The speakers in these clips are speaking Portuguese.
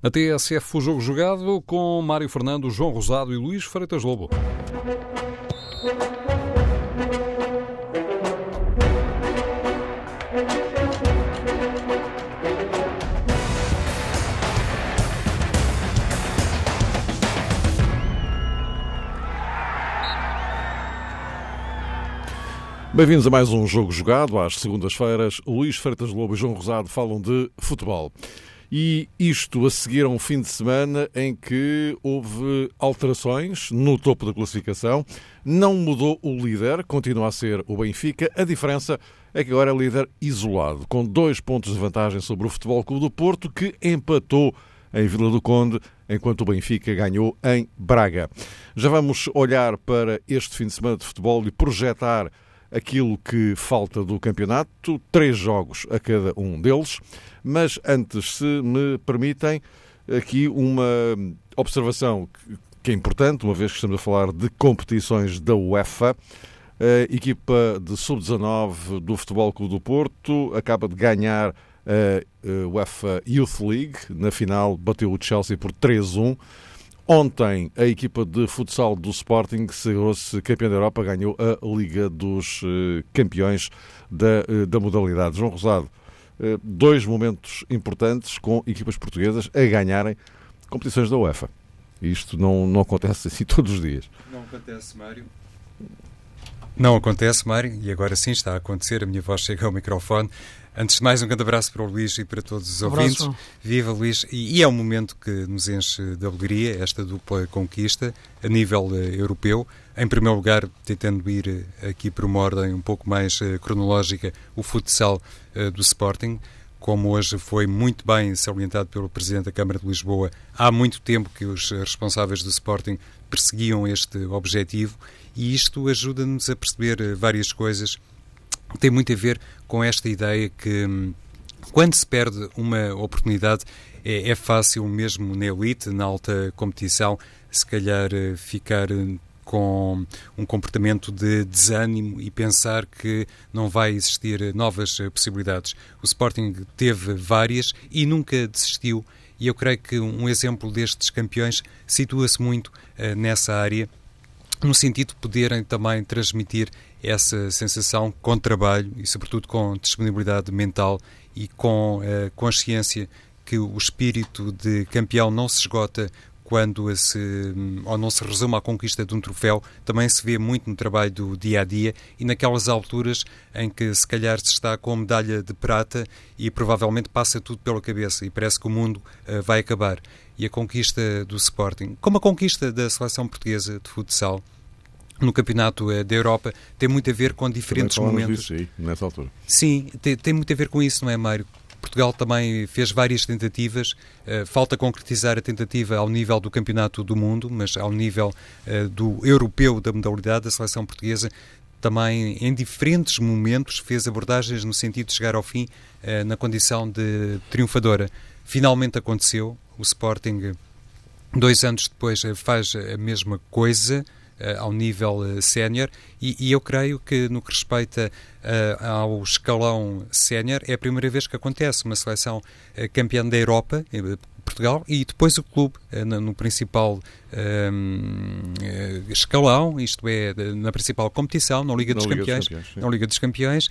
A TSF o jogo jogado com Mário Fernando, João Rosado e Luís Freitas Lobo. Bem-vindos a mais um jogo jogado. Às segundas-feiras, Luís Freitas Lobo e João Rosado falam de futebol. E isto a seguir a um fim de semana em que houve alterações no topo da classificação. Não mudou o líder, continua a ser o Benfica. A diferença é que agora é líder isolado, com dois pontos de vantagem sobre o Futebol Clube do Porto, que empatou em Vila do Conde, enquanto o Benfica ganhou em Braga. Já vamos olhar para este fim de semana de futebol e projetar aquilo que falta do campeonato, três jogos a cada um deles. Mas antes, se me permitem, aqui uma observação que é importante, uma vez que estamos a falar de competições da UEFA. A equipa de sub-19 do Futebol Clube do Porto acaba de ganhar a UEFA Youth League. Na final, bateu o Chelsea por 3-1. Ontem, a equipa de futsal do Sporting sagrou-se campeã da Europa, ganhou a Liga dos eh, Campeões da, eh, da modalidade. João Rosado, eh, dois momentos importantes com equipas portuguesas a ganharem competições da UEFA. Isto não, não acontece assim todos os dias. Não acontece, Mário. Não acontece, Mário, e agora sim está a acontecer. A minha voz chega ao microfone. Antes de mais, um grande abraço para o Luís e para todos os ouvintes. Viva Luís! E, e, é um momento que nos enche de alegria, esta dupla conquista, a nível uh, europeu. Em primeiro lugar, tentando ir uh, aqui por uma ordem um pouco mais uh, cronológica, o futsal do Sporting. Como hoje foi muito bem salientado pelo Presidente da Câmara de Lisboa, há muito tempo que os responsáveis do Sporting perseguiam este objetivo e isto ajuda-nos a perceber várias coisas tem muito a ver com esta ideia que hum, quando se perde uma oportunidade é, é fácil mesmo na elite, na alta competição, se calhar eh, ficar hum, com um comportamento de desânimo e pensar que não vai existir novas eh, possibilidades. O Sporting teve várias e nunca desistiu. E eu creio que um exemplo destes campeões situa-se muito uh, nessa área no sentido de poderem também transmitir essa sensação com trabalho e, sobretudo, com disponibilidade mental e com a consciência que o espírito de campeão não se esgota quando se, ou não se resume à conquista de um troféu, também se vê muito no trabalho do dia a dia e naquelas alturas em que se calhar se está com medalha de prata e provavelmente passa tudo pela cabeça e parece que o mundo uh, vai acabar. E a conquista do Sporting, como a conquista da seleção portuguesa de futsal, no Campeonato eh, da Europa tem muito a ver com diferentes momentos. Disso, sim, nessa altura. Sim, tem, tem, muito a ver com isso, não é, Mário? Portugal também fez várias tentativas, uh, falta concretizar a tentativa ao nível do Campeonato do Mundo, mas ao nível uh, do europeu da modalidade, a seleção portuguesa também em diferentes momentos fez abordagens no sentido de chegar ao fim uh, na condição de triunfadora. Finalmente aconteceu, o Sporting, dois anos depois, faz a mesma coisa. Uh, ao nível uh, sénior e, e, eu creio que no que respeita uh, ao escalão sénior é a primeira vez que acontece uma seleção campeã da Europa, Portugal, e depois o clube no, principal escalão, isto é, na principal competição, na Liga, dos, Liga Campeões, dos Campeões, na Liga dos Campeões,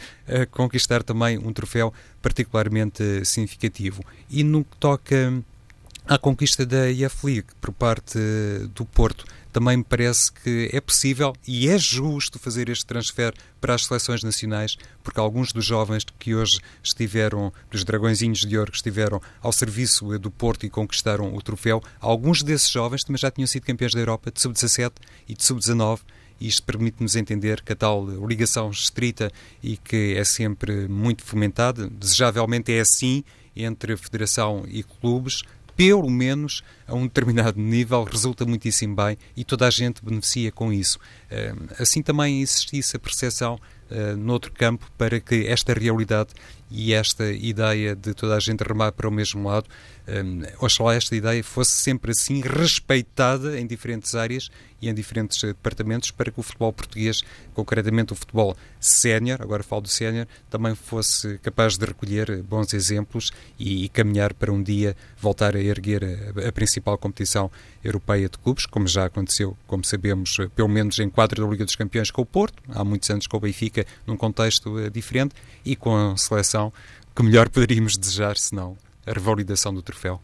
conquistar também um troféu particularmente significativo. E no que toca à conquista da IF League por parte do Porto, também me parece que é possível e é justo fazer este transfer para as seleções nacionais, porque alguns dos jovens que hoje estiveram, dos dragõezinhos de ouro que estiveram ao serviço do Porto e conquistaram o troféu, alguns desses jovens também já tinham sido campeões da Europa de sub-17 e de sub-19 isto permite-nos entender que a tal ligação estrita e que é sempre muito fomentada, desejavelmente é assim entre Federação e clubes, pelo menos a um determinado nível, resulta muitíssimo bem e toda a gente beneficia com isso. Assim também existisse a percepção uh, noutro campo para que esta realidade e esta ideia de toda a gente remar para o mesmo lado, um, oxalá esta ideia fosse sempre assim respeitada em diferentes áreas e em diferentes eh, departamentos para que o futebol português, concretamente o futebol sénior, agora falo do sénior, também fosse capaz de recolher bons exemplos e, e, caminhar para um dia voltar a erguer a, a, principal competição europeia de clubes, como já aconteceu, como sabemos, eh, pelo menos em quadro da Liga dos Campeões com o Porto, há muitos anos com o Benfica, num contexto uh, diferente, e com a seleção que melhor poderíamos desejar, senão a revalidação do troféu.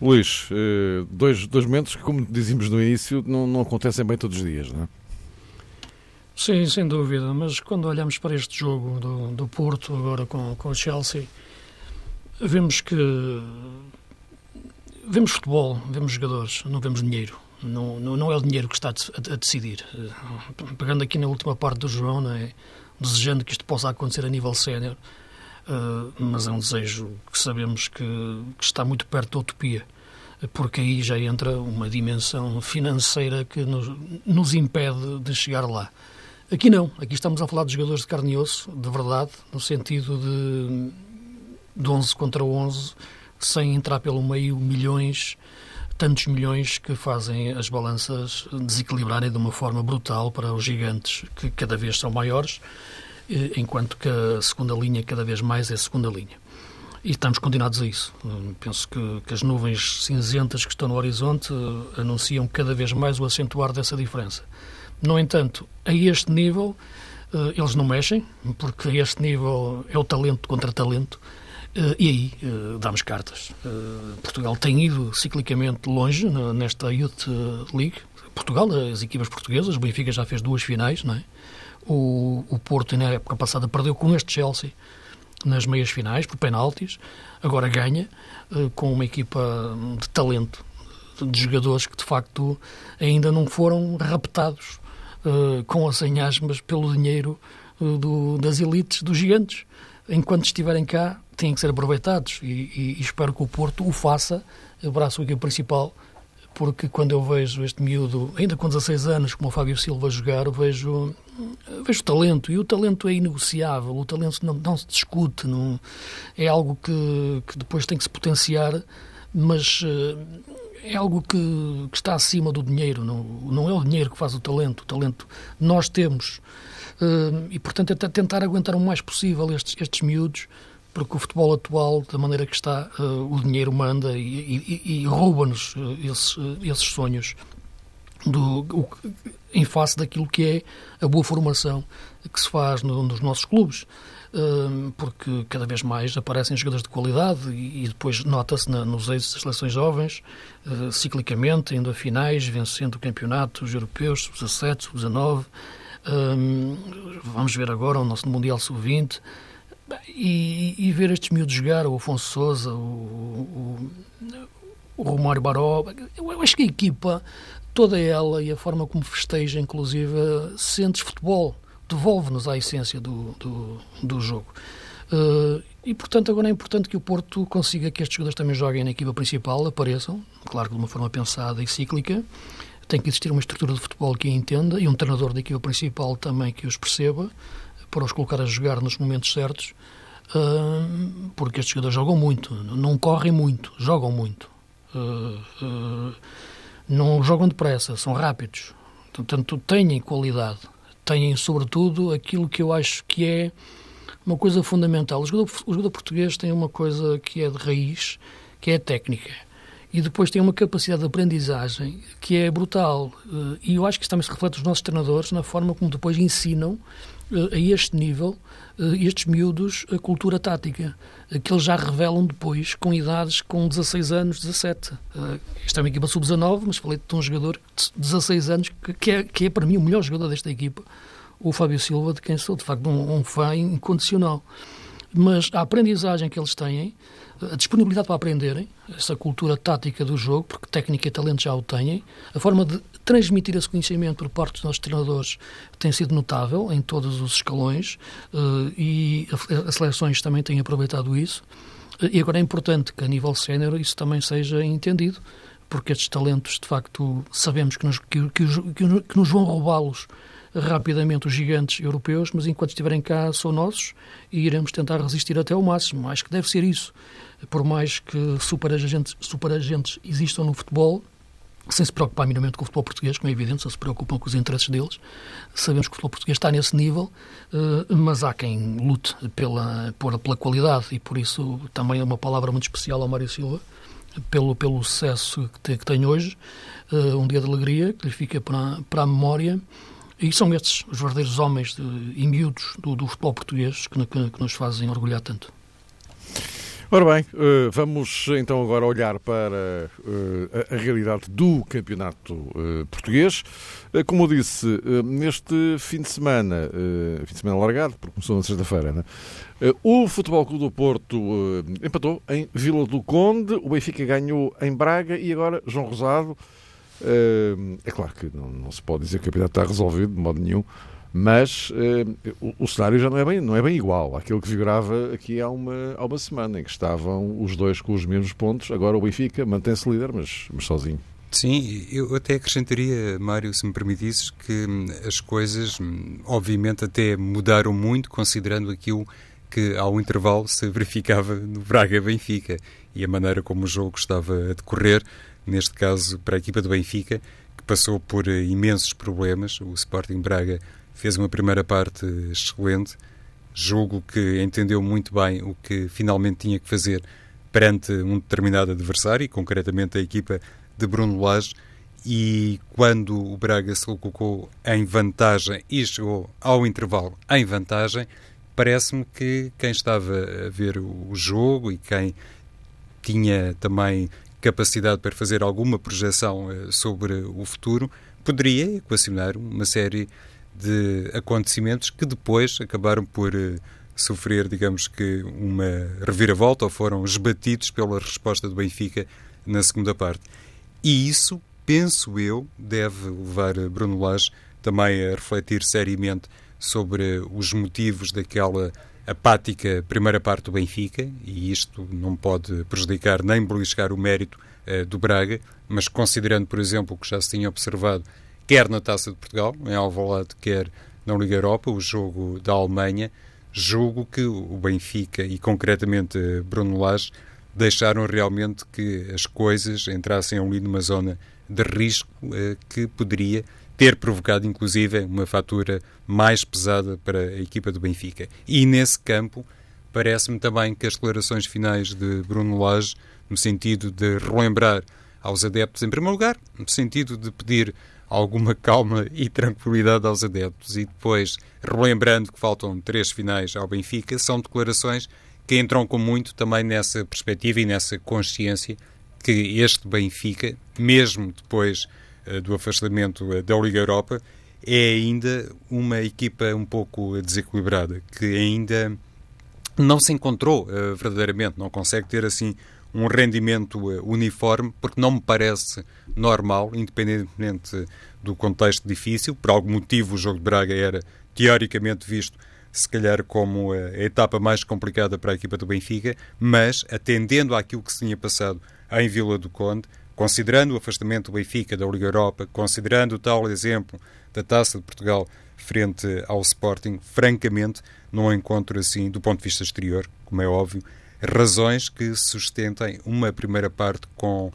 Luís, eh, dois, dois momentos que, como dizíamos no início, não, não acontecem bem todos os dias, não é? Sim, sem dúvida, mas quando olhamos para este jogo do, do Porto, agora com, com o Chelsea, vemos que vemos futebol, vemos jogadores, não vemos dinheiro. Não, não, é o dinheiro que está a, a, decidir. Eh, pegando aqui na última parte do João, não é? desejando que isto possa acontecer a nível sénior, uh, mas é um desejo que sabemos que, que, está muito perto da utopia, porque aí já entra uma dimensão financeira que nos, nos impede de chegar lá. Aqui não, aqui estamos a falar de jogadores de carne e osso, de verdade, no sentido de, de 11 contra 11, sem entrar pelo meio milhões, tantos milhões que fazem as balanças desequilibrarem de uma forma brutal para os gigantes, que cada vez são maiores, eh, enquanto que a segunda linha cada vez mais é segunda linha. E estamos condenados a isso. Penso que, que, as nuvens cinzentas que estão no horizonte eh, anunciam cada vez mais o acentuar dessa diferença. No entanto, a este nível, eh, eles não mexem, porque a este nível é o talento contra talento, e aí damos cartas. Portugal tem ido ciclicamente longe nesta Youth League. Portugal, as equipas portuguesas, o Benfica já fez duas finais, não é? O, o Porto, na época passada, perdeu com este Chelsea nas meias finais, por penaltis. Agora ganha com uma equipa de talento, de jogadores que de facto ainda não foram raptados com as mas pelo dinheiro do, das elites, dos gigantes. Enquanto estiverem cá, têm que ser aproveitados e, e, e espero que o Porto o faça, abraço a equipa principal porque quando eu vejo este miúdo, ainda com 16 anos, como o Fábio Silva jogar, vejo, vejo talento, e o talento é inegociável, o talento não, não se discute, não, é algo que, que depois tem que se potenciar, mas uh, é algo que, que, está acima do dinheiro, não, não é o dinheiro que faz o talento, o talento nós temos, e portanto é tentar aguentar o mais possível estes, estes miúdos, porque o futebol atual, da maneira que está, uh, o dinheiro manda e, e, e rouba-nos uh, esses, uh, esses, sonhos do, o, em face daquilo que é a boa formação que se faz no, nos nossos clubes. porque cada vez mais aparecem jogadores de qualidade e, depois nota-se nos eixos das seleções jovens, ciclicamente, indo a finais, vencendo campeonatos europeus, sub-17, sub-19. vamos ver agora o nosso Mundial Sub-20 e, e, ver estes miúdos jogar, o Afonso Souza, o, o, o Romário Baró, eu acho que a equipa, toda ela e a forma como festeja, inclusive, sentes futebol, devolve-nos à essência do, do, do jogo. Uh, e, portanto, agora é importante que o Porto consiga que estes jogadores também joguem na equipa principal, apareçam, claro que de uma forma pensada e cíclica. Tem que existir uma estrutura de futebol que a entenda e um treinador da equipa principal também que os perceba para os colocar a jogar nos momentos certos, uh, porque estes jogadores jogam muito, não correm muito, jogam muito. Uh, não jogam depressa, são rápidos. Portanto, têm qualidade. Têm, sobretudo, aquilo que eu acho que é uma coisa fundamental. O jogador, o jogador português tem uma coisa que é de raiz, que é a técnica e depois tem uma capacidade de aprendizagem que é brutal. E eu acho que isso também se reflete nos nossos treinadores na forma como depois ensinam a este nível, estes miúdos, a cultura tática, que eles já revelam depois com idades com 16 anos, 17. Esta é uma equipa sub-19, mas falei de um jogador de 16 anos que é, que é para mim o melhor jogador desta equipa, o Fábio Silva, de quem sou de facto um, um fã incondicional. Mas a aprendizagem que eles têm, a disponibilidade para aprenderem, essa cultura tática do jogo, porque técnica e talento já o têm, a forma de transmitir esse conhecimento por parte dos nossos treinadores tem sido notável em todos os escalões uh, e as seleções também têm aproveitado isso. E agora é importante que a nível sénior isso também seja entendido, porque estes talentos, de facto, sabemos que nos, que, que, que nos vão roubá-los rapidamente os gigantes europeus, mas enquanto estiverem cá são nossos e iremos tentar resistir até ao máximo. Acho que deve ser isso. Por mais que superagentes, superagentes existam no futebol, sem se preocupar minimamente com o futebol português, como é evidente, só se preocupam com os interesses deles. Sabemos que o futebol português está nesse nível, eh, mas há quem lute pela, pela, qualidade e por isso também é uma palavra muito especial ao Mário Silva, pelo, pelo sucesso que, te, que tem hoje, uh, um dia de alegria que lhe fica para, para a memória. E são estes os verdadeiros homens de, e miúdos do, do futebol português que, que, que nos fazem orgulhar tanto. Ora bem, eh, vamos então agora olhar para eh, a realidade do campeonato português. Como eu disse, neste fim de semana, fim de semana largado, porque começou na sexta-feira, né? o Futebol Clube do Porto empatou em Vila do Conde, o Benfica ganhou em Braga e agora João Rosado. É claro que não se pode dizer que o campeonato está resolvido de modo nenhum, mas o, o, cenário já não é, bem, não é bem igual àquele que figurava aqui há uma, há uma semana, em que estavam os dois com os mesmos pontos. Agora o Benfica mantém-se líder, mas, mas sozinho. Sim, eu até acrescentaria, Mário, se me permitisses, que hum, as coisas, hum, obviamente, até mudaram muito, considerando aquilo que ao intervalo se verificava no Braga-Benfica e a maneira como o jogo estava a decorrer, neste caso para a equipa do Benfica, que passou por eh, imensos problemas. O Sporting Braga fez uma primeira parte excelente, jogo que entendeu muito bem o que finalmente tinha que fazer perante um determinado adversário, e concretamente a equipa de Bruno Lage e quando o Braga se colocou em vantagem e chegou ao intervalo em vantagem, parece-me que quem estava a ver o jogo e quem tinha também capacidade para fazer alguma projeção eh, sobre o futuro poderia equacionar uma série de acontecimentos que depois acabaram por eh, sofrer, digamos que, uma reviravolta ou foram esbatidos pela resposta do Benfica na segunda parte. E isso, penso eu, deve levar Bruno Lage também a refletir seriamente sobre os motivos daquela apática primeira parte do Benfica, e isto não pode prejudicar nem beliscar o mérito uh, do Braga, mas considerando, por exemplo, o que já se tinha observado, quer na Taça de Portugal, em Alvalade, quer na Liga Europa, o jogo da Alemanha, julgo que o Benfica e concretamente Bruno Lage deixaram realmente que as coisas entrassem ali numa zona de risco eh, que poderia ter provocado, inclusive, uma fatura mais pesada para a equipa do Benfica. E nesse campo, parece-me também que as declarações finais de Bruno Lage, no sentido de relembrar aos adeptos, em primeiro lugar, no sentido de pedir alguma calma e tranquilidade aos adeptos, e depois, relembrando que faltam três finais ao Benfica, são declarações que entram com muito também nessa perspectiva e nessa consciência que este Benfica, mesmo depois uh, do afastamento uh, da Liga Europa, é ainda uma equipa um pouco desequilibrada, que ainda não se encontrou uh, verdadeiramente, não consegue ter assim um rendimento uniforme, porque não me parece normal, independentemente do contexto difícil. Por algum motivo, o jogo de Braga era teoricamente visto se calhar como a etapa mais complicada para a equipa do Benfica, mas atendendo àquilo que se tinha passado em Vila do Conde, considerando o afastamento do Benfica da Liga Europa, considerando o tal exemplo da Taça de Portugal frente ao Sporting, francamente não encontro assim, do ponto de vista exterior, como é óbvio, razões que sustentem uma primeira parte com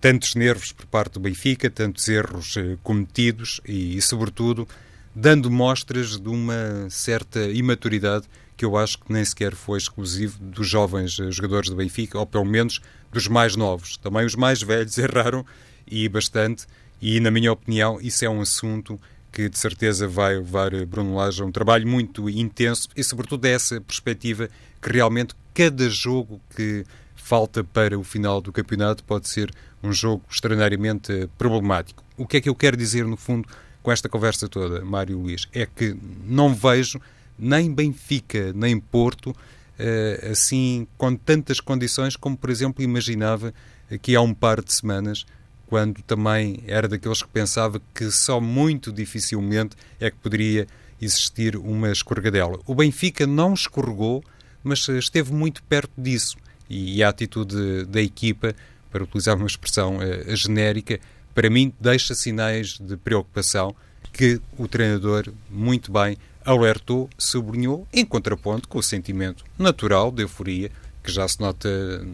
tantos nervos por parte do Benfica, tantos erros eh, cometidos e, e sobretudo, dando mostras de uma certa imaturidade que eu acho que nem sequer foi exclusivo dos jovens eh, jogadores do Benfica, ou pelo menos dos mais novos. Também os mais velhos erraram e bastante, e na minha opinião, isso é um assunto que de certeza vai levar eh, Bruno Lage a um trabalho muito intenso e, sobretudo, dessa perspectiva que realmente cada jogo que falta para o final do campeonato pode ser um jogo extraordinariamente eh, problemático. O que é que eu quero dizer, no fundo, com esta conversa toda, Mário Luís, é que não vejo nem Benfica nem Porto uh, assim com tantas condições como, por exemplo, imaginava aqui há um par de semanas, quando também era daqueles que pensava que só muito dificilmente é que poderia existir uma escorregadela. O Benfica não escorregou, mas esteve muito perto disso. E a atitude da equipa, para utilizar uma expressão uh, genérica, para mim deixa sinais de preocupação que o treinador, muito bem, alertou, sublinhou, em contraponto com o sentimento natural de euforia que já se nota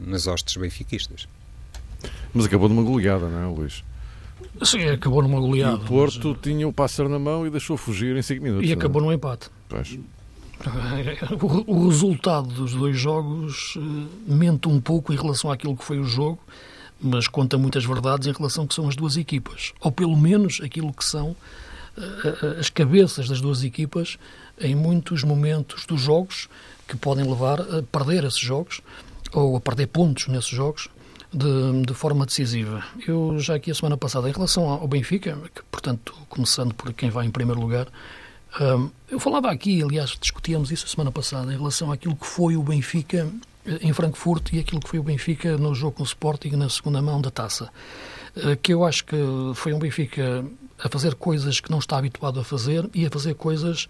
nas hostes benfiquistas. Mas acabou numa goleada, não é, Luís? Sim, acabou numa goleada. E o Porto mas... tinha o pássaro na mão e deixou fugir em 5 minutos. E acabou num empate. Pois. O, resultado dos dois jogos uh, mente um pouco em relação àquilo que foi o jogo, mas conta muitas verdades em relação ao que são as duas equipas. Ou pelo menos aquilo que são uh, as cabeças das duas equipas em muitos momentos dos jogos que podem levar a perder esses jogos ou a perder pontos nesses jogos de, de, forma decisiva. Eu já aqui a semana passada, em relação ao Benfica, que, portanto, começando por quem vai em primeiro lugar, um, eu falava aqui, aliás, discutíamos isso a semana passada, em relação àquilo que foi o Benfica eh, em Frankfurt e aquilo que foi o Benfica no jogo com o Sporting na segunda mão da taça. Uh, que eu acho que foi um Benfica a fazer coisas que não está habituado a fazer e a fazer coisas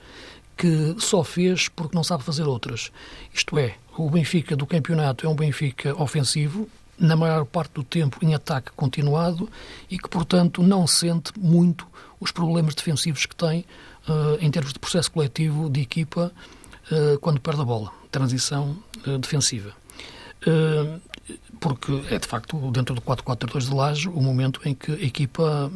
que só fez porque não sabe fazer outras. Isto é, o Benfica do campeonato é um Benfica ofensivo, na maior parte do tempo em ataque continuado e que, portanto, não sente muito os problemas defensivos que tem uh, em termos de processo coletivo de equipa uh, quando perde a bola, transição uh, defensiva. porque é, de facto, dentro do 4-4-2 de Laje, o momento em que a equipa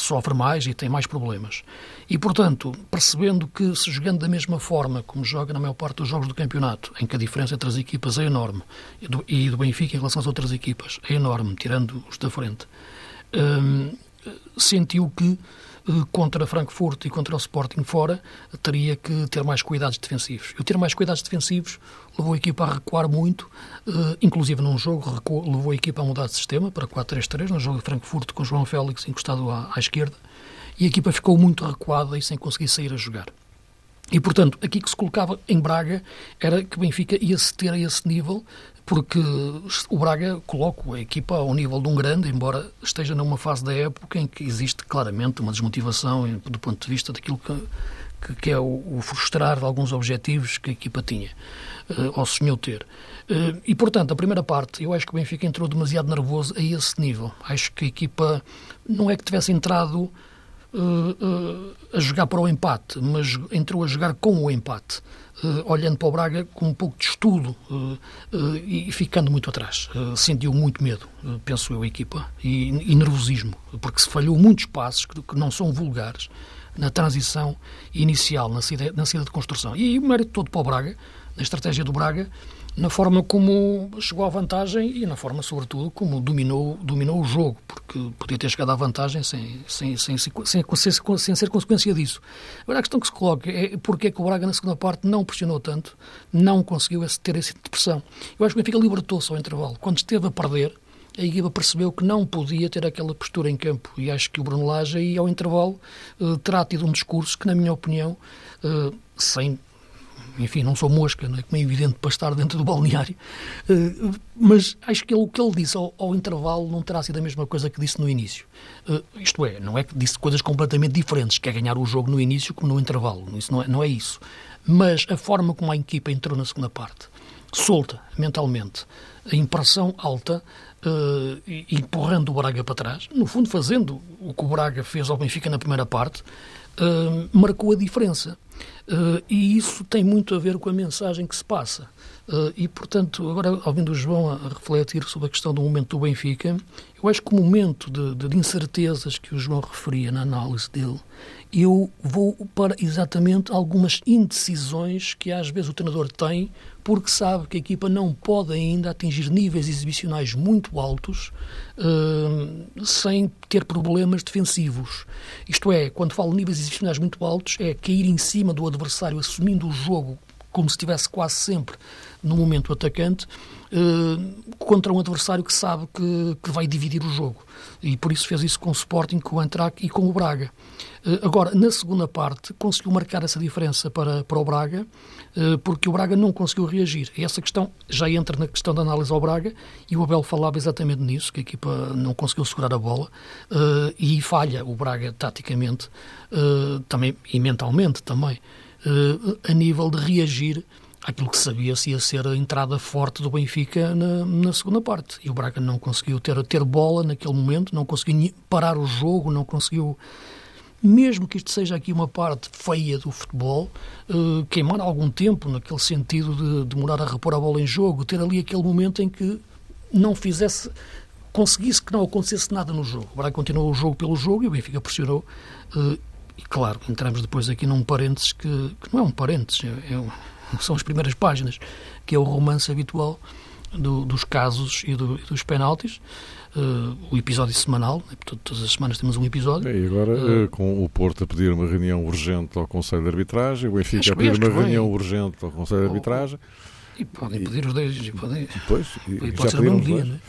sofre mais e tem mais problemas. E, portanto, percebendo que se jogando da mesma forma como joga na maior parte dos jogos do campeonato, em que a diferença entre as equipas é enorme, e do, e do Benfica em relação às outras equipas é enorme, tirando os da frente, hum, sentiu que contra Frankfurt e contra o Sporting fora, teria que ter mais cuidados defensivos. E o ter mais cuidados defensivos levou a equipa a recuar muito, eh, inclusive num jogo recuou, levou a equipa a mudar de sistema para 4-3-3, no jogo de Frankfurt com João Félix encostado à, à esquerda, e a equipa ficou muito recuada e sem conseguir sair a jogar. E, portanto, aqui que se colocava em Braga era que Benfica ia-se ter a esse nível, porque o Braga coloca a equipa ao nível de um grande, embora esteja numa fase da época em que existe claramente uma desmotivação do ponto de vista daquilo que, que, que é o, o, frustrar de alguns objetivos que a equipa tinha, uh, ou sonhou ter. Uh, e, portanto, a primeira parte, eu acho que o Benfica entrou demasiado nervoso a esse nível. Acho que a equipa não é que tivesse entrado uh, a jogar para o empate, mas entrou a jogar com o empate, olhando para o Braga com um pouco de estudo e ficando muito atrás. sentiu muito medo, penso eu, a equipa, e, e, nervosismo, porque se falhou muitos passos que, que não são vulgares na transição inicial, na saída, na saída de construção. E o mérito todo para o Braga, na estratégia do Braga, na forma como chegou à vantagem e na forma, sobretudo, como dominou, dominou o jogo, porque podia ter chegado à vantagem sem, sem, sem, sem, ser consequência disso. Agora, a questão que se coloca é porque é que o Braga, na segunda parte, não pressionou tanto, não conseguiu ter esse tipo de pressão. Eu acho que o Benfica libertou-se ao intervalo. Quando esteve a perder, a equipa percebeu que não podia ter aquela postura em campo e acho que o Bruno Lage aí ao intervalo uh, terá tido um discurso que, na minha opinião, uh, sem enfim, não sou mosca, não é como é evidente para estar dentro do balneário, uh, mas acho que ele, o que ele disse ao, ao, intervalo não terá sido a mesma coisa que disse no início. Uh, isto é, não é que disse coisas completamente diferentes, que é ganhar o jogo no início como no intervalo, isso não é, não é isso. Mas a forma como a equipa entrou na segunda parte, solta mentalmente, a impressão alta, uh, empurrando o Braga para trás, no fundo fazendo o que o Braga fez ao Benfica na primeira parte, uh, marcou a diferença. Uh, e isso tem muito a ver com a mensagem que se passa. Uh, e, portanto, agora, ouvindo o João a, refletir sobre a questão do momento do Benfica, eu acho que o momento de, de, incertezas que o João referia na análise dele, eu vou para exatamente algumas indecisões que às vezes o treinador tem porque sabe que a equipa não pode ainda atingir níveis exibicionais muito altos uh, sem ter problemas defensivos. Isto é, quando falo níveis exibicionais muito altos, é cair em cima do adversário assumindo o jogo como se estivesse quase sempre no momento atacante, uh, contra um adversário que sabe que, que, vai dividir o jogo. E por isso fez isso com o Sporting, com o Antrac e com o Braga. Uh, agora, na segunda parte, conseguiu marcar essa diferença para, para o Braga, uh, porque o Braga não conseguiu reagir. E essa questão já entra na questão da análise ao Braga, e o Abel falava exatamente nisso, que a equipa não conseguiu segurar a bola, e falha o Braga taticamente, também, e mentalmente também. A nível de reagir aquilo que sabia-se ia ser a entrada forte do Benfica na, na, segunda parte. E o Braga não conseguiu ter, ter bola naquele momento, não conseguiu parar o jogo, não conseguiu mesmo que isto seja aqui uma parte feia do futebol, uh, queimar algum tempo naquele sentido de demorar a repor a bola em jogo, ter ali aquele momento em que não fizesse, conseguisse que não acontecesse nada no jogo. Agora continuou o jogo pelo jogo e o Benfica pressionou. Uh, e claro, entramos depois aqui num parênteses que, que não é um parênteses, é, é, são as primeiras páginas, que é o romance habitual do, dos casos e, do, e dos penaltis uh, o episódio semanal, né? portanto, todas as semanas temos um episódio. E agora, uh, com o Porto a pedir uma reunião urgente ao Conselho de Arbitragem, o Benfica a pedir uma reunião urgente ao Conselho de Arbitragem. E podem pedir os dois, e podem, pois, e, e pode ser no mesmo dia. Né?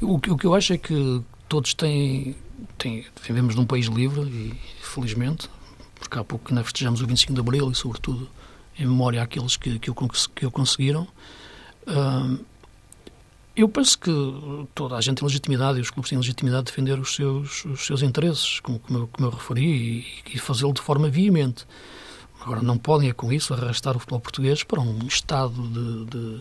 O, o que eu acho é que todos têm, têm. Vivemos num país livre e, felizmente, porque há pouco ainda festejamos o 25 de Abril e, sobretudo, em memória àqueles que, que, o, que o conseguiram. Eu penso que toda a gente tem legitimidade e os clubes têm legitimidade de defender os seus, os seus interesses, como, como, eu, como eu referi, e, e fazê-lo de forma veemente. Agora, não podem, é com isso, arrastar o futebol português para um estado de, de,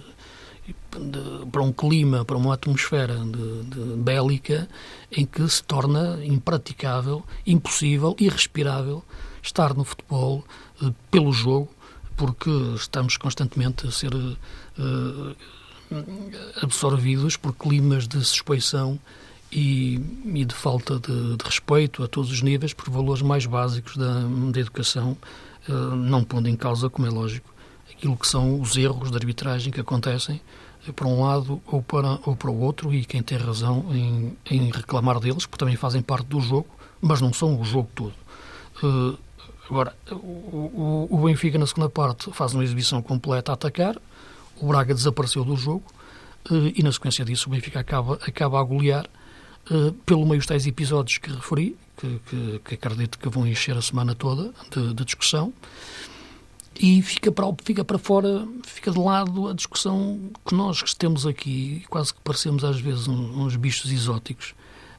de para um clima, para uma atmosfera de, bélica em que se torna impraticável, impossível, irrespirável estar no futebol uh, pelo jogo, porque estamos constantemente a ser. Uh, absorvidos por climas de suspeição e, e de falta de, de, respeito a todos os níveis por valores mais básicos da, da educação, uh, não pondo em causa, como é lógico, aquilo que são os erros de arbitragem que acontecem para um lado ou para, ou para o outro e quem tem razão em, em reclamar deles, porque também fazem parte do jogo, mas não são o jogo todo. Uh, agora, o, o, Benfica na segunda parte faz uma exibição completa a atacar, o Braga desapareceu do jogo eh, e, na sequência disso, o Benfica acaba, acaba a golear eh, pelo meio dos tais episódios que referi, que, que, que, acredito que vão encher a semana toda de, de discussão, e fica para, fica para fora, fica de lado a discussão que nós que temos aqui, quase que parecemos às vezes uns, bichos exóticos,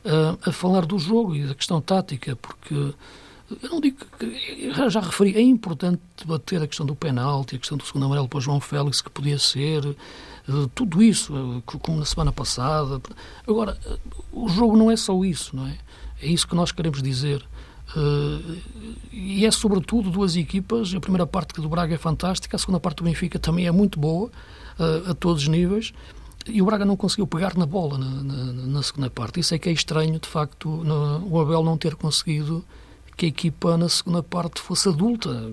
a, a falar do jogo e da questão tática, porque eu não digo que. Já, referi, é importante debater a questão do penalti, a questão do segundo amarelo para João Félix, que podia ser, tudo isso, uh, como na semana passada. Agora, uh, o jogo não é só isso, não é? É isso que nós queremos dizer. E é sobretudo duas equipas. A primeira parte do Braga é fantástica, a segunda parte do Benfica também é muito boa, a todos os níveis. E o Braga não conseguiu pegar na bola na, na, na segunda parte. Isso é que é estranho, de facto, no, o Abel não ter conseguido que a equipa na segunda parte fosse adulta.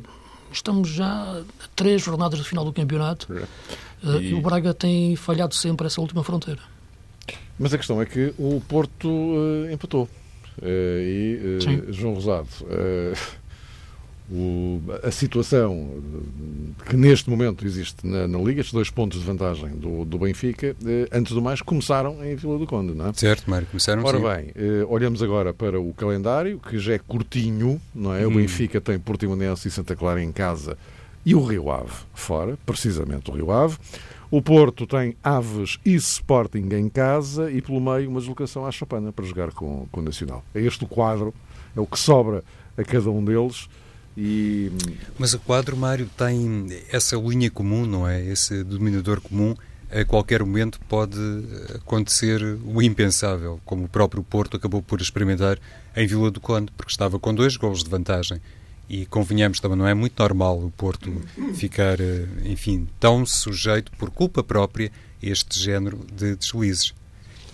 Estamos já a três jornadas do final do campeonato é. Eh, e... o Braga tem falhado sempre essa última fronteira. Mas a questão é que o Porto empatou. Uh, e uh, João Rosado, o, a situação que neste momento existe na, na, Liga, estes dois pontos de vantagem do, do Benfica, eh, antes do mais, começaram em Vila do Conde, não é? Certo, Mário, começaram Ora sim. bem, eh, olhamos agora para o calendário, que já é curtinho, não é? Hum. O Benfica tem Portimonense e Santa Clara em casa e o Rio Ave fora, precisamente o Rio Ave. O Porto tem Aves e Sporting em casa e pelo meio uma deslocação à Chapana para jogar com, com o Nacional. É este o quadro, é o que sobra a cada um deles. E... Mas o quadro, Mário, tem essa linha comum, não é? Esse dominador comum. A qualquer momento pode acontecer o impensável, como o próprio Porto acabou por experimentar em Vila do Conde, porque estava com dois golos de vantagem. E convenhamos também, não é muito normal o Porto ficar, eh, enfim, tão sujeito por culpa própria a este género de deslizes.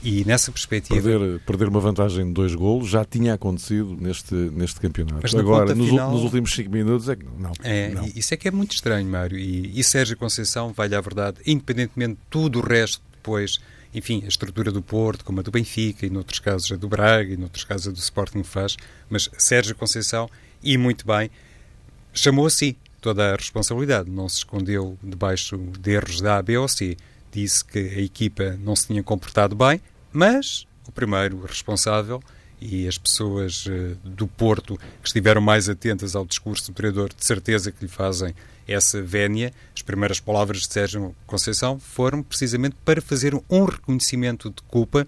E nessa perspectiva. Perder, perder uma vantagem de dois golos já tinha acontecido neste, neste campeonato. Mas Agora, nos, final... nos, últimos cinco minutos, é que não. É, não. Isso é que é muito estranho, Mário. E, e Sérgio Conceição, vai à verdade, independentemente de tudo o resto depois, enfim, a estrutura do Porto, como a do Benfica, e noutros casos a do Braga, e noutros casos a do Sporting faz, mas Sérgio Conceição, e muito bem, chamou a si toda a responsabilidade. Não se escondeu debaixo de erros da A, B ou C. Disse que a equipa não se tinha comportado bem, mas o primeiro responsável e as pessoas uh, do Porto que estiveram mais atentas ao discurso do treinador, de certeza que lhe fazem essa vénia. As primeiras palavras de Sérgio Conceição foram precisamente para fazer um reconhecimento de culpa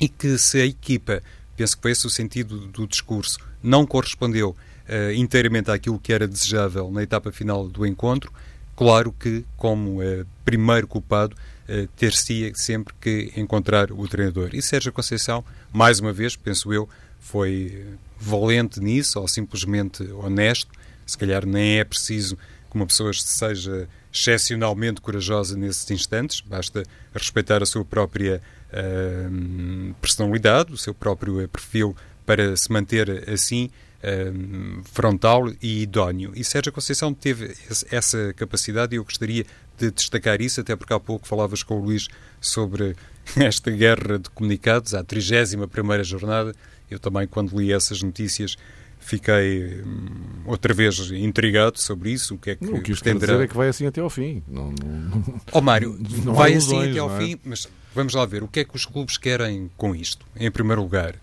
e que se a equipa, penso que foi esse o sentido do discurso, não correspondeu uh, inteiramente àquilo que era desejável na etapa final do encontro, claro que, como uh, primeiro culpado, eh, ter-se sempre que encontrar o treinador. E Sérgio Conceição, mais uma vez, penso eu, foi valente nisso ou simplesmente honesto. Se calhar nem é preciso que uma pessoa seja excepcionalmente corajosa nesses instantes, basta respeitar a sua própria uh, personalidade, o seu próprio perfil para se manter assim uh, frontal e idóneo. E Sérgio Conceição teve essa capacidade e eu gostaria de destacar isso, até porque há pouco falavas com o Luís sobre esta guerra de comunicados, à 31ª jornada. Eu também, quando li essas notícias, fiquei hum, outra vez intrigado sobre isso. O que é que, o que isto pretenderá... dizer é que vai assim até ao fim. Não, não... Oh, Mário, não vai ilusões, assim até ao é? fim, mas vamos lá ver. O que é que os clubes querem com isto? Em primeiro lugar,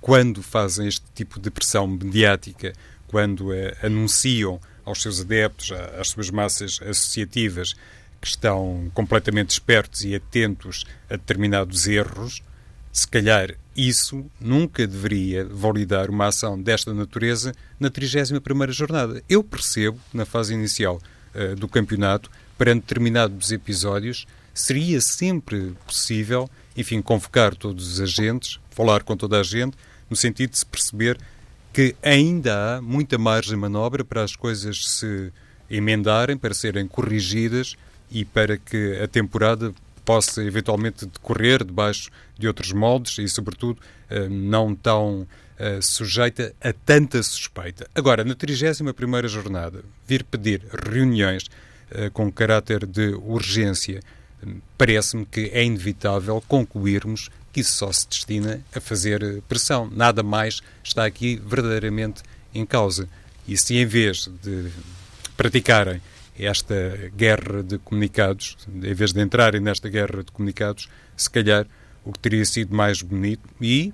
quando fazem este tipo de pressão mediática, quando eh, anunciam aos seus adeptos, às suas massas associativas, que estão completamente espertos e atentos a determinados erros, se calhar isso nunca deveria validar uma ação desta natureza na 31ª jornada. Eu percebo, na fase inicial uh, do campeonato, para determinados episódios, seria sempre possível, enfim, convocar todos os agentes, falar com toda a gente, no sentido de se perceber que ainda há muita margem de manobra para as coisas se emendarem, para serem corrigidas e para que a temporada possa eventualmente decorrer debaixo de outros moldes e, sobretudo, eh, não tão eh, sujeita a tanta suspeita. Agora, na 31ª jornada, vir pedir reuniões eh, com caráter de urgência, parece-me que é inevitável concluirmos que isso só se destina a fazer pressão. Nada mais está aqui verdadeiramente em causa. E se em vez de praticarem esta guerra de comunicados, em vez de entrarem nesta guerra de comunicados, se calhar o que teria sido mais bonito e,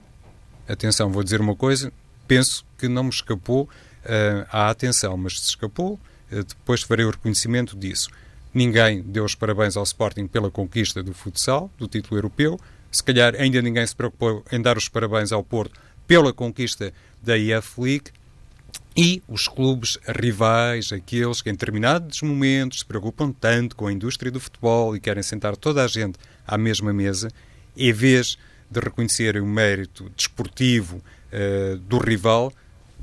atenção, vou dizer uma coisa, penso que não me escapou uh, à atenção, mas se escapou, uh, depois farei o reconhecimento disso. Ninguém deu os parabéns ao Sporting pela conquista do futsal, do título europeu. Se calhar ainda ninguém se preocupou em dar os parabéns ao Porto pela conquista da IF League. E os clubes rivais, aqueles que em determinados momentos se preocupam tanto com a indústria do futebol e querem sentar toda a gente à mesma mesa, em vez de reconhecerem o mérito desportivo uh, do rival,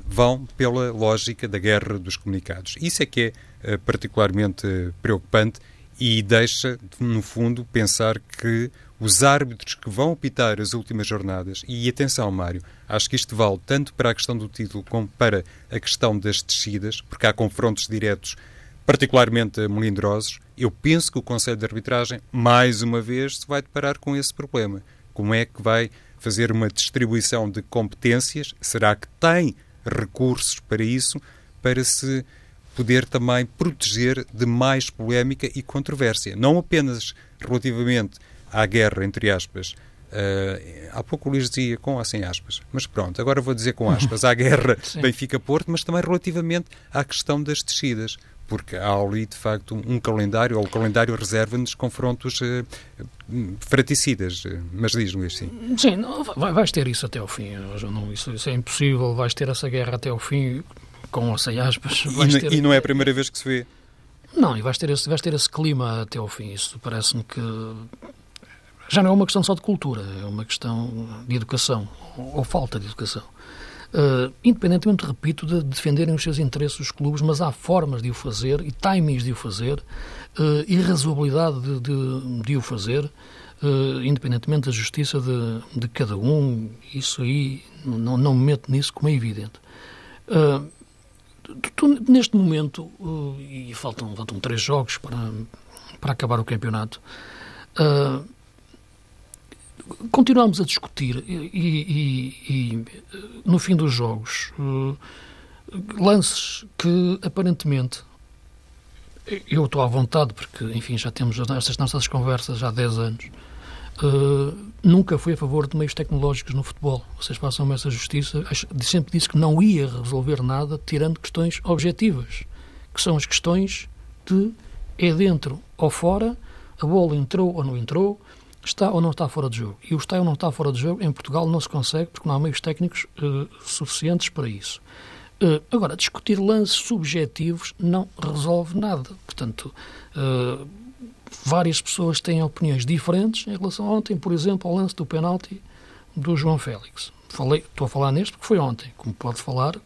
vão pela lógica da guerra dos comunicados. Isso é que é uh, particularmente preocupante e deixa, no fundo, pensar que os árbitros que vão apitar as últimas jornadas, e atenção, Mário, acho que isto vale tanto para a questão do título como para a questão das descidas, porque há confrontos diretos particularmente melindrosos. Eu penso que o Conselho de Arbitragem, mais uma vez, se vai deparar com esse problema. Como é que vai fazer uma distribuição de competências? Será que tem recursos para isso, para se poder também proteger de mais polémica e controvérsia? Não apenas relativamente à guerra, entre aspas, Uh, há pouco o Luís dizia com ou sem aspas, mas pronto, agora vou dizer com aspas, à guerra Benfica-Porto, mas também relativamente à questão das descidas, porque há ali de facto um calendário, ou o calendário reserva-nos confrontos uh, fraticidas. Mas diz, Luís, sim. Sim, não, vai, vais ter isso até ao fim, não, isso, isso, é impossível, vais ter essa guerra até ao fim, com ou sem aspas. E, ter... e não é a primeira vez que se vê. Não, e vais ter esse, vais ter esse clima até ao fim. Isso parece-me que já não é uma questão só de cultura, é uma questão de educação, ou, falta de educação. Uh, independentemente, repito, de defenderem os seus interesses os clubes, mas há formas de o fazer e timings de o fazer uh, e razoabilidade de, de, de o fazer, uh, independentemente da justiça de, de, cada um. Isso aí, não, não me meto nisso como é evidente. Uh, tu, tu, neste momento, e faltam, faltam três jogos para, para acabar o campeonato, continuamos a discutir e, e, e, no fim dos jogos uh, lances que aparentemente eu estou à vontade porque enfim já temos estas nossas conversas há 10 anos uh, nunca fui a favor de meios tecnológicos no futebol. Vocês façam-me essa justiça. Sempre disse que não ia resolver nada tirando questões objetivas que são as questões de é dentro ou fora a bola entrou ou não entrou está ou não está fora de jogo. E o está ou não está fora de jogo em Portugal não se consegue porque não há meios técnicos uh, suficientes para isso. Uh, agora, discutir lances subjetivos não resolve nada. Portanto, uh, várias pessoas têm opiniões diferentes em relação a ontem, por exemplo, ao lance do penalti do João Félix. falei, estou a falar neste porque foi ontem, como pode falar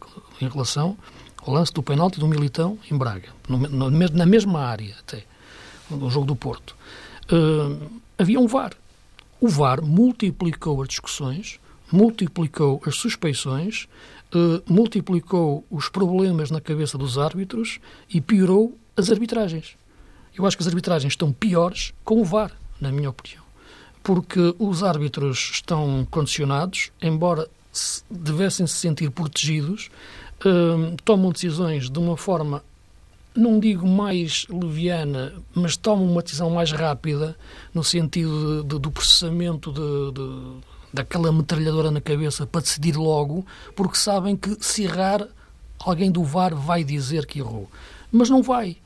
em relação ao lance do penalti do Militão em Braga, no, no, na mesma área até, no jogo do Porto. Uh, havia um VAR. O VAR multiplicou as discussões, multiplicou as suspeições, uh, multiplicou os problemas na cabeça dos árbitros e piorou as arbitragens. Eu acho que as arbitragens estão piores com o VAR, na minha opinião. Porque os árbitros estão condicionados, embora devessem se sentir protegidos, uh, tomam decisões de uma forma, não digo mais leviana, mas tomam uma decisão mais rápida, no sentido de, de, do processamento de, daquela metralhadora na cabeça para decidir logo, porque sabem que se errar, alguém do VAR vai dizer que errou. Mas não vai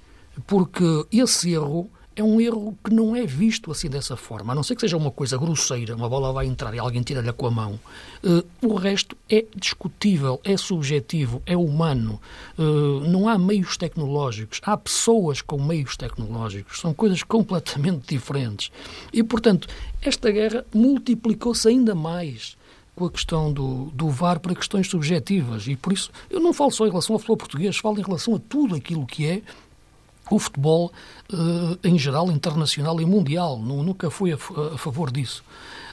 porque esse erro é um erro que não é visto assim dessa forma, a não ser que seja uma coisa grosseira, uma bola vai entrar e alguém tira-lhe com a mão. Uh, o resto é discutível, é subjetivo, é humano. Uh, não há meios tecnológicos, há pessoas com meios tecnológicos, são coisas completamente diferentes. E, portanto, esta guerra multiplicou-se ainda mais com a questão do, do VAR para questões subjetivas. E por isso, eu não falo só em relação ao futebol português, falo em relação a tudo aquilo que é o futebol uh, em geral, internacional e mundial. Nunca fui a, a favor disso.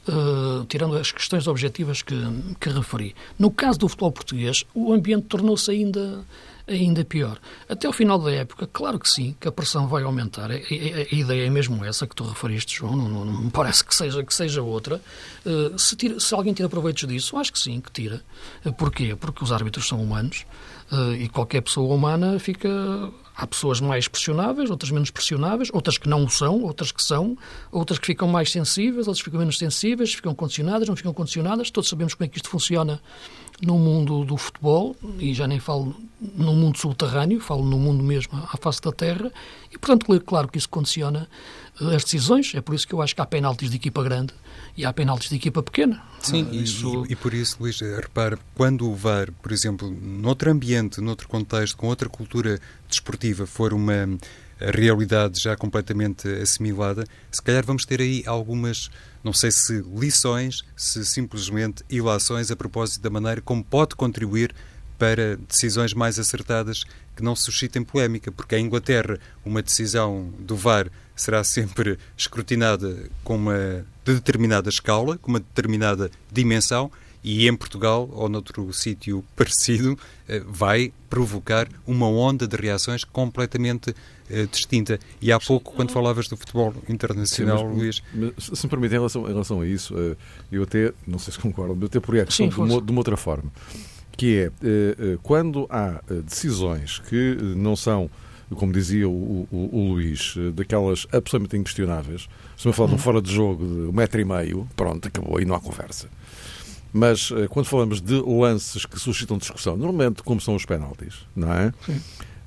Uh, tirando as questões objetivas que, que referi. No caso do futebol português, o ambiente tornou-se ainda, ainda pior. Até o final da época, claro que sim, que a pressão vai aumentar. A, a, a ideia é mesmo essa que tu referiste, João, não, me parece que seja, que seja outra. Uh, se, tira, se alguém tira proveitos disso, acho que sim, que tira. Uh, porquê? Porque os árbitros são humanos e qualquer pessoa humana fica Há pessoas mais pressionáveis, outras menos pressionáveis, outras que não são, outras que são, outras que ficam mais sensíveis, outras que ficam menos sensíveis, ficam condicionadas, não ficam condicionadas. Todos sabemos como é que isto funciona no mundo do futebol, e já nem falo no mundo subterrâneo, falo no mundo mesmo à face da terra, e portanto, claro que isso condiciona eh, as decisões. É por isso que eu acho que há penaltis de equipa grande e há penaltis de equipa pequena. Sim, ah, isso... e, e, por isso, Luís, repare, quando o VAR, por exemplo, noutro ambiente, noutro contexto, com outra cultura desportiva, for uma realidade já completamente assimilada, se calhar vamos ter aí algumas, não sei se lições, se simplesmente ilações a propósito da maneira como pode contribuir para decisões mais acertadas que não suscitem polémica, porque em Inglaterra uma decisão do VAR será sempre escrutinada com uma determinada escala, com uma determinada dimensão, e em Portugal ou noutro sítio parecido eh, vai provocar uma onda de reações completamente uh, distinta. E há pouco, quando falavas do futebol internacional, Sim, mas, Luís... Mas, se me permite, em relação, em relação a isso, uh, eu até, não sei se concordo, eu até por a questão de, uma, de uma outra forma, que é, uh, quando há decisões que não são como dizia o, o, o Luís, daquelas absolutamente inquestionáveis. Se me falar de um hum. fora de jogo de um metro e meio, pronto, acabou, aí não há conversa. Mas quando falamos de lances que suscitam discussão, normalmente como são os penaltis, não é? Sim.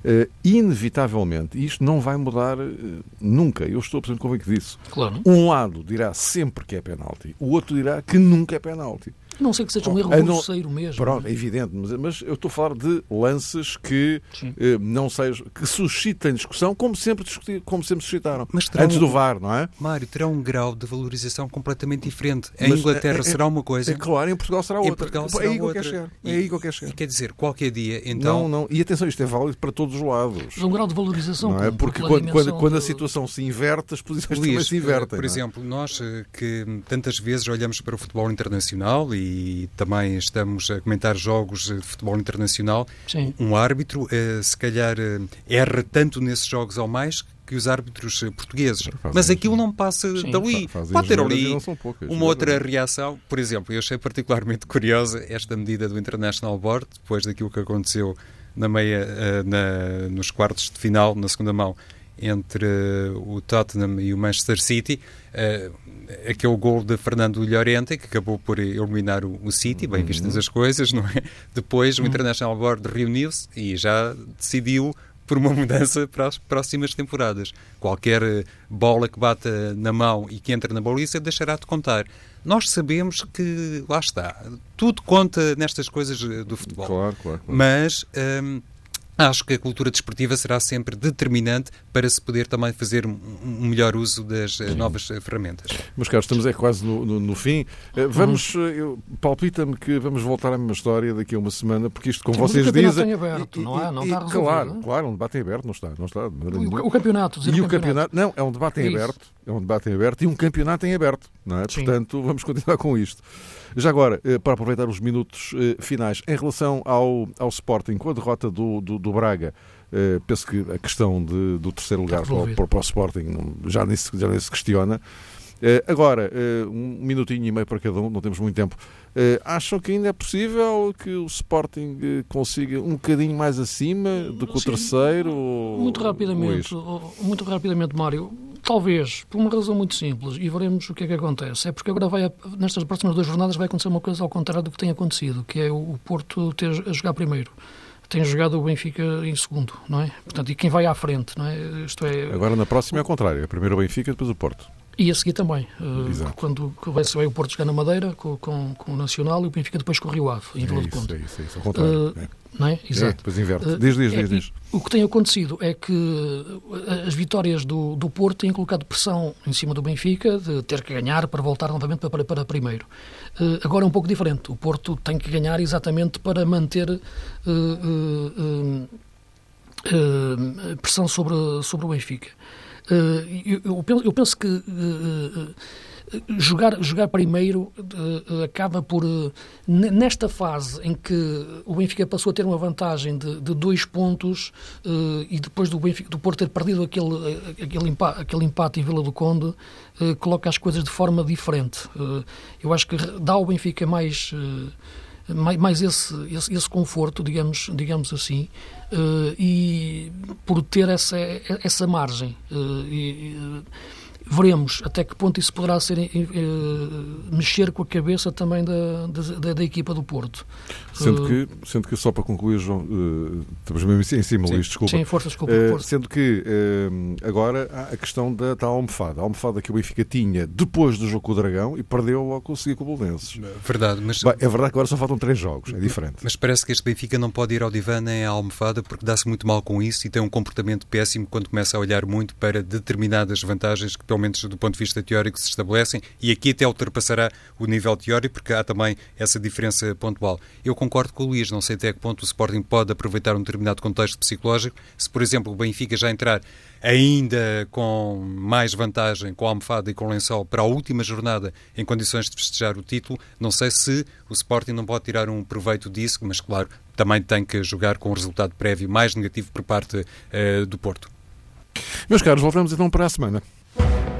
Uh, inevitavelmente, isto não vai mudar uh, nunca. Eu estou absolutamente convicto disso. Claro. Um lado dirá sempre que é penalti, o outro dirá que nunca é penalti. Não sei que seja um erro grosseiro mesmo. Pronto, é evidente, mas, mas, eu estou a falar de lances que eh, não sejam, que suscitem discussão, como sempre, como sempre suscitaram. Antes do VAR, não é? Mário, terá um grau de valorização completamente diferente. Em mas, Inglaterra é, é, será uma coisa. É claro, em Portugal será outra. Portugal é será é aí outra. Que eu quero chegar. É aí que eu quero chegar. quer dizer, qualquer dia, então. Não, não. E atenção, isto é válido para todos os lados. Mas um grau de valorização. Não é? Porque quando, quando, quando, a situação se inverte, as posições Luís, também se invertem. Por exemplo, nós que tantas vezes olhamos para o futebol internacional e também estamos a comentar jogos de futebol internacional, Sim. um árbitro, eh, se calhar, eh, erra tanto nesses jogos ou mais que os árbitros eh, portugueses. Fazem Mas aquilo não passa Sim, dali. Pode ter ali uma outra reação. Por exemplo, eu achei particularmente curiosa esta medida do International Board, depois daquilo que aconteceu na meia, na, nos quartos de final, na segunda mão, entre o Tottenham e o Manchester City. Aquele gol de Fernando Llorente, que acabou por eliminar o, o City, bem vistas uhum. as coisas, não é? Depois o uhum. International Board reuniu-se e já decidiu por uma mudança para as próximas temporadas. Qualquer eh, bola que bata na mão e que entre na baliza deixará de contar. Nós sabemos que, lá está, tudo conta nestas coisas eh, do futebol. Claro, claro. claro. Mas hum, acho que a cultura desportiva será sempre determinante para se poder também fazer um melhor uso das eh, novas eh, ferramentas. Meus caros, estamos é quase no, no, no fim. Eh, vamos, uhum. palpita-me que vamos voltar à mesma história daqui a uma semana, porque isto, como Sim, vocês dizem. aberto, e, não é? Não está resolvido. Claro, claro, um debate em aberto, não está. Não está o, o campeonato, E o campeonato. campeonato, não, é um debate em é aberto, é um debate em aberto e um campeonato em aberto, não é? Sim. Portanto, vamos continuar com isto. Já agora, para aproveitar os minutos finais, em relação ao, ao Sporting, com a derrota do, do, do Braga. Uh, penso que a questão de, do terceiro lugar para o, para o, Sporting não, já, nem se, já nem se questiona. Uh, agora, uh, um minutinho e meio para cada um, não temos muito tempo. Acham que ainda é possível que o Sporting consiga um bocadinho mais acima do que o terceiro? Muito rapidamente, muito rapidamente, Mário. Talvez, por uma razão muito simples, e veremos o que é que acontece. É porque agora vai, nestas próximas duas jornadas vai acontecer uma coisa ao contrário do que tem acontecido, que é o Porto ter a jogar primeiro tem jogado o Benfica em segundo, não é? Portanto, e quem vai à frente, não é? Isto é Agora na próxima é o contrário, é primeiro o Benfica, depois o Porto. E a seguir também, uh, quando vai, o Porto jogar na Madeira com, com, com, o Nacional e o Benfica depois com o Rio Ave, em Vila é do Conde. É isso, é isso, ao contrário. Uh, é. Não é? Exato. É, depois inverte. Uh, diz, diz, diz, diz. O que tem acontecido é que as vitórias do, do Porto têm colocado pressão em cima do Benfica de ter que ganhar para voltar novamente para, para primeiro. Uh, agora é um pouco diferente. O Porto tem que ganhar exatamente para manter uh, pressão sobre, sobre o Benfica. Eh, eu, eu, penso que eh, eh, jogar, jogar primeiro acaba por, nesta fase em que o Benfica passou a ter uma vantagem de, de dois pontos e depois do, Benfica, do Porto ter perdido aquele, aquele, empate, aquele empate em Vila do Conde, coloca as coisas de forma diferente. eu acho que dá ao Benfica mais mais, mais esse, esse, esse, conforto, digamos, digamos assim, e por ter essa, essa margem. Uh, e, veremos até que ponto isso poderá ser eh, mexer com a cabeça também da, da, da equipa do Porto. Sendo, uh, que, sendo que, só para concluir, João, uh, estamos mesmo em cima, sim, Luís, desculpa. Sim, força, desculpa. Uh, sendo que agora há a questão da tal almofada. A almofada que o Benfica tinha depois do jogo com o Dragão e perdeu logo conseguir com o Bolonenses. Verdade, mas... Bem, é verdade que agora só faltam três jogos, é diferente. Mas parece que este Benfica não pode ir ao divã nem à almofada porque dá-se muito mal com isso e tem um comportamento péssimo quando começa a olhar muito para determinadas vantagens que, pelo menos do ponto de vista teórico, se estabelecem e aqui até ultrapassará o nível teórico porque há também essa diferença pontual. Eu concordo com o Luís, não sei até que ponto o Sporting pode aproveitar um determinado contexto psicológico. Se, por exemplo, o Benfica já entrar ainda com mais vantagem, com a almofada e com o lençol, para a última jornada em condições de festejar o título, não sei se o Sporting não pode tirar um proveito disso, mas, claro, também tem que jogar com um resultado prévio mais negativo por parte uh, do Porto. Meus caros, voltamos então para a semana. you.